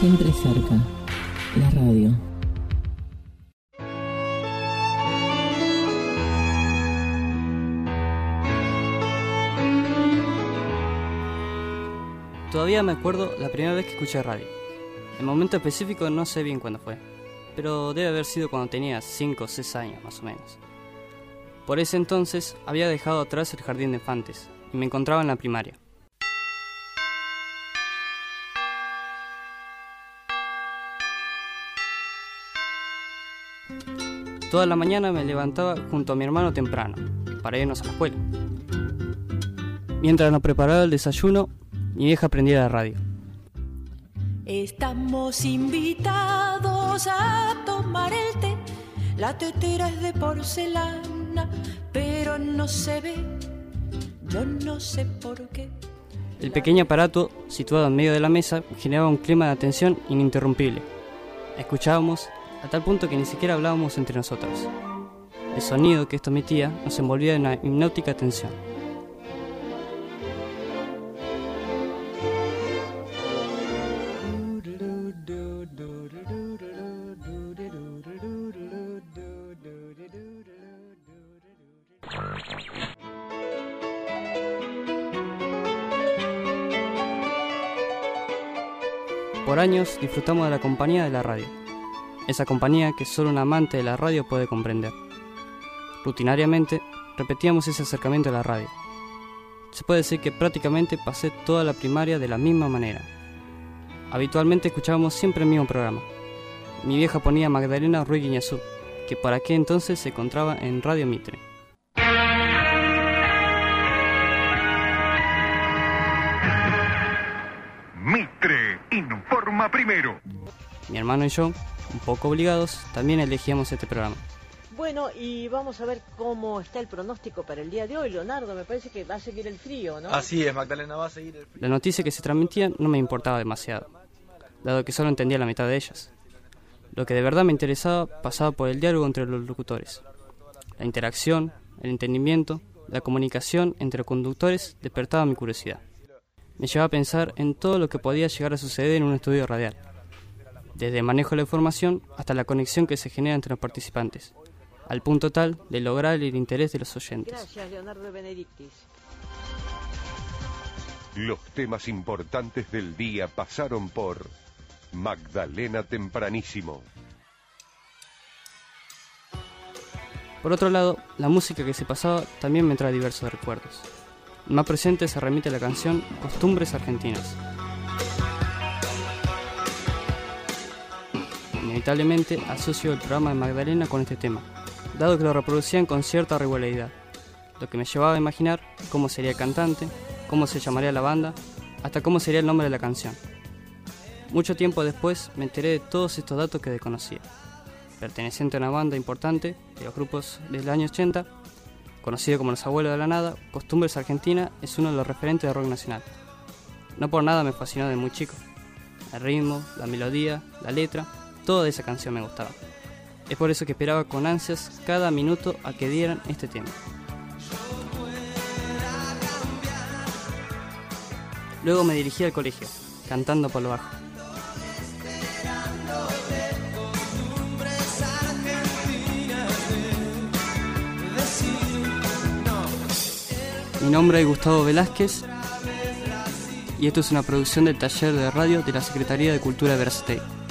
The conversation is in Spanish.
Siempre cerca. La radio. Todavía me acuerdo la primera vez que escuché radio. El momento específico no sé bien cuándo fue, pero debe haber sido cuando tenía 5 o 6 años más o menos. Por ese entonces había dejado atrás el jardín de infantes y me encontraba en la primaria. Toda la mañana me levantaba junto a mi hermano temprano, para irnos a la escuela. Mientras nos preparaba el desayuno, mi vieja prendía la radio. Estamos invitados a tomar el té. La tetera es de porcelana, pero no se ve. Yo no sé por qué. El pequeño aparato, situado en medio de la mesa, generaba un clima de atención ininterrumpible. Escuchábamos a tal punto que ni siquiera hablábamos entre nosotros. El sonido que esto emitía nos envolvía en una hipnótica tensión. Por años disfrutamos de la compañía de la radio, esa compañía que solo un amante de la radio puede comprender. Rutinariamente repetíamos ese acercamiento a la radio. Se puede decir que prácticamente pasé toda la primaria de la misma manera. Habitualmente escuchábamos siempre el mismo programa. Mi vieja ponía Magdalena Ruiz Guiñazú, que por aquel entonces se encontraba en Radio Mitre. Mitre informa primero. Mi hermano y yo, un poco obligados, también elegíamos este programa. Bueno, y vamos a ver cómo está el pronóstico para el día de hoy. Leonardo, me parece que va a seguir el frío, ¿no? Así es, Magdalena, va a seguir el frío. La noticia que se transmitía no me importaba demasiado, dado que solo entendía la mitad de ellas. Lo que de verdad me interesaba pasaba por el diálogo entre los locutores. La interacción, el entendimiento, la comunicación entre los conductores despertaba mi curiosidad. Me llevaba a pensar en todo lo que podía llegar a suceder en un estudio radial, desde el manejo de la información hasta la conexión que se genera entre los participantes, al punto tal de lograr el interés de los oyentes. Gracias, Leonardo Benedictis. Los temas importantes del día pasaron por Magdalena Tempranísimo. Por otro lado, la música que se pasaba también me trae diversos recuerdos. Más presente se remite a la canción Costumbres Argentinas. Inevitablemente asocio el programa de Magdalena con este tema, dado que lo reproducían con cierta regularidad, lo que me llevaba a imaginar cómo sería el cantante, cómo se llamaría la banda, hasta cómo sería el nombre de la canción. Mucho tiempo después me enteré de todos estos datos que desconocía. Perteneciente a una banda importante de los grupos del año 80, conocido como Los Abuelos de la Nada, Costumbres Argentina es uno de los referentes de rock nacional. No por nada me fascinó de muy chico. El ritmo, la melodía, la letra, toda esa canción me gustaba. Es por eso que esperaba con ansias cada minuto a que dieran este tema. Luego me dirigí al colegio, cantando por lo bajo. Mi nombre es Gustavo Velázquez y esto es una producción del taller de radio de la Secretaría de Cultura de Verstey.